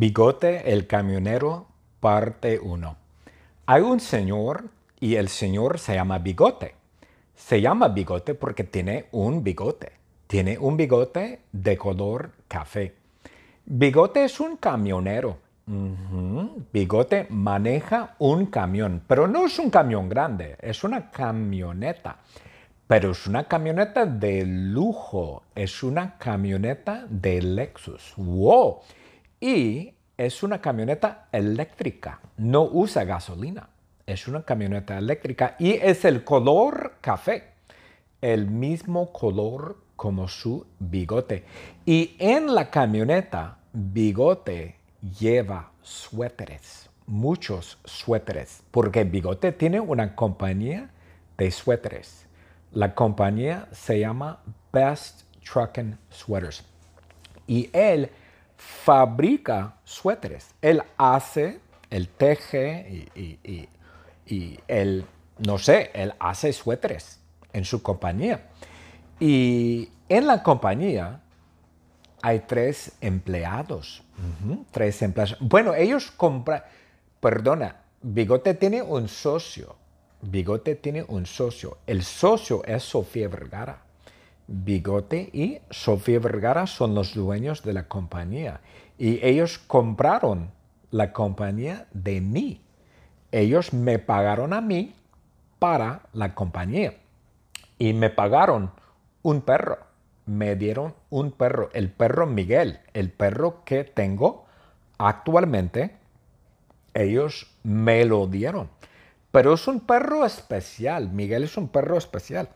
Bigote el camionero, parte 1. Hay un señor y el señor se llama Bigote. Se llama Bigote porque tiene un bigote. Tiene un bigote de color café. Bigote es un camionero. Bigote maneja un camión, pero no es un camión grande, es una camioneta. Pero es una camioneta de lujo, es una camioneta de Lexus. ¡Wow! Y es una camioneta eléctrica, no usa gasolina. Es una camioneta eléctrica y es el color café, el mismo color como su bigote. Y en la camioneta, bigote lleva suéteres, muchos suéteres, porque bigote tiene una compañía de suéteres. La compañía se llama Best Truckin' Sweaters. Y él fabrica suéteres. Él hace, él teje y, y, y, él, no sé, él hace suéteres en su compañía. Y en la compañía hay tres empleados. Tres empleados. Bueno, ellos compran, perdona, Bigote tiene un socio. Bigote tiene un socio. El socio es Sofía Vergara. Bigote y Sofía Vergara son los dueños de la compañía. Y ellos compraron la compañía de mí. Ellos me pagaron a mí para la compañía. Y me pagaron un perro. Me dieron un perro, el perro Miguel, el perro que tengo actualmente. Ellos me lo dieron. Pero es un perro especial. Miguel es un perro especial.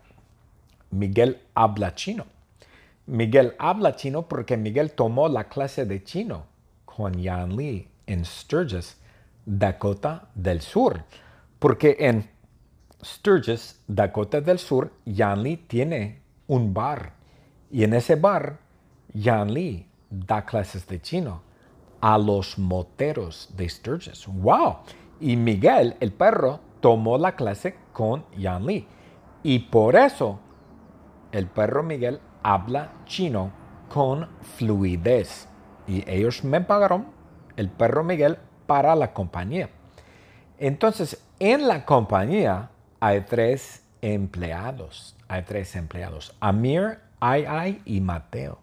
Miguel habla chino. Miguel habla chino porque Miguel tomó la clase de chino con Yan Lee en Sturgis, Dakota del Sur. Porque en Sturgis, Dakota del Sur, Yan Lee tiene un bar. Y en ese bar, Yan Lee da clases de chino a los moteros de Sturgis. ¡Wow! Y Miguel, el perro, tomó la clase con Yan Lee. Y por eso el perro Miguel habla chino con fluidez. Y ellos me pagaron el perro Miguel para la compañía. Entonces, en la compañía hay tres empleados. Hay tres empleados. Amir, Ai y Mateo.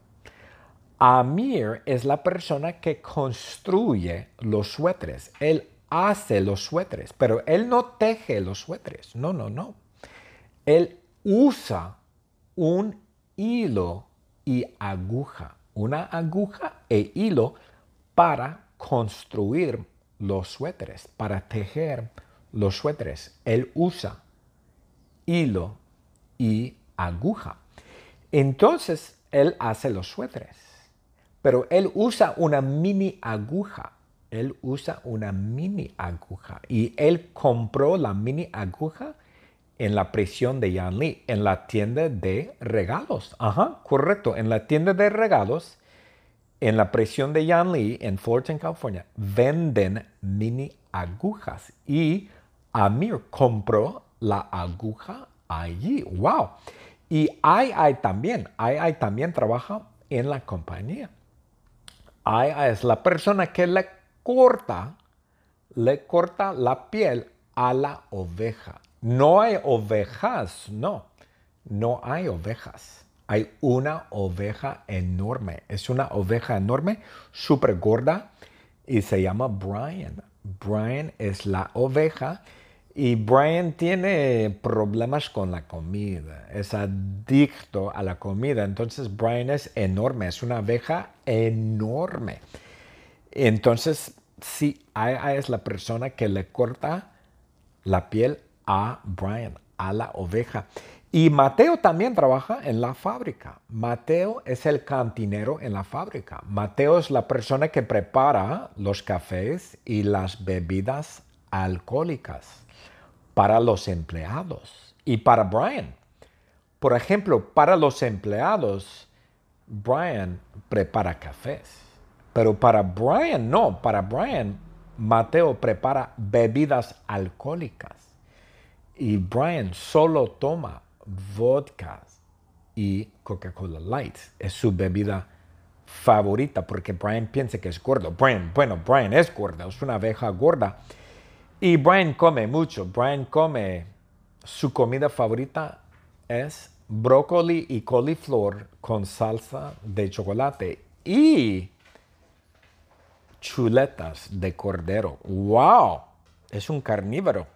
Amir es la persona que construye los suéteres. Él hace los suéteres, pero él no teje los suéteres. No, no, no. Él usa un hilo y aguja, una aguja e hilo para construir los suéteres, para tejer los suéteres. Él usa hilo y aguja. Entonces, él hace los suéteres, pero él usa una mini aguja. Él usa una mini aguja y él compró la mini aguja en la prisión de Yan Lee, en la tienda de regalos. Ajá, correcto. En la tienda de regalos, en la prisión de Yan Lee, en Fullerton, California, venden mini agujas. Y Amir compró la aguja allí. ¡Wow! Y Ai Ai también. Ai Ai también trabaja en la compañía. Ai Ai es la persona que le corta, le corta la piel a la oveja. No hay ovejas, no. No hay ovejas. Hay una oveja enorme. Es una oveja enorme, súper gorda y se llama Brian. Brian es la oveja y Brian tiene problemas con la comida. Es adicto a la comida. Entonces Brian es enorme. Es una oveja enorme. Entonces, sí, Ai es la persona que le corta la piel a Brian, a la oveja. Y Mateo también trabaja en la fábrica. Mateo es el cantinero en la fábrica. Mateo es la persona que prepara los cafés y las bebidas alcohólicas para los empleados y para Brian. Por ejemplo, para los empleados, Brian prepara cafés. Pero para Brian no, para Brian, Mateo prepara bebidas alcohólicas. Y Brian solo toma vodka y Coca-Cola Light. Es su bebida favorita, porque Brian piensa que es gordo. Brian, bueno, Brian es gordo, es una abeja gorda. Y Brian come mucho. Brian come, su comida favorita es brócoli y coliflor con salsa de chocolate y chuletas de cordero. ¡Wow! Es un carnívoro.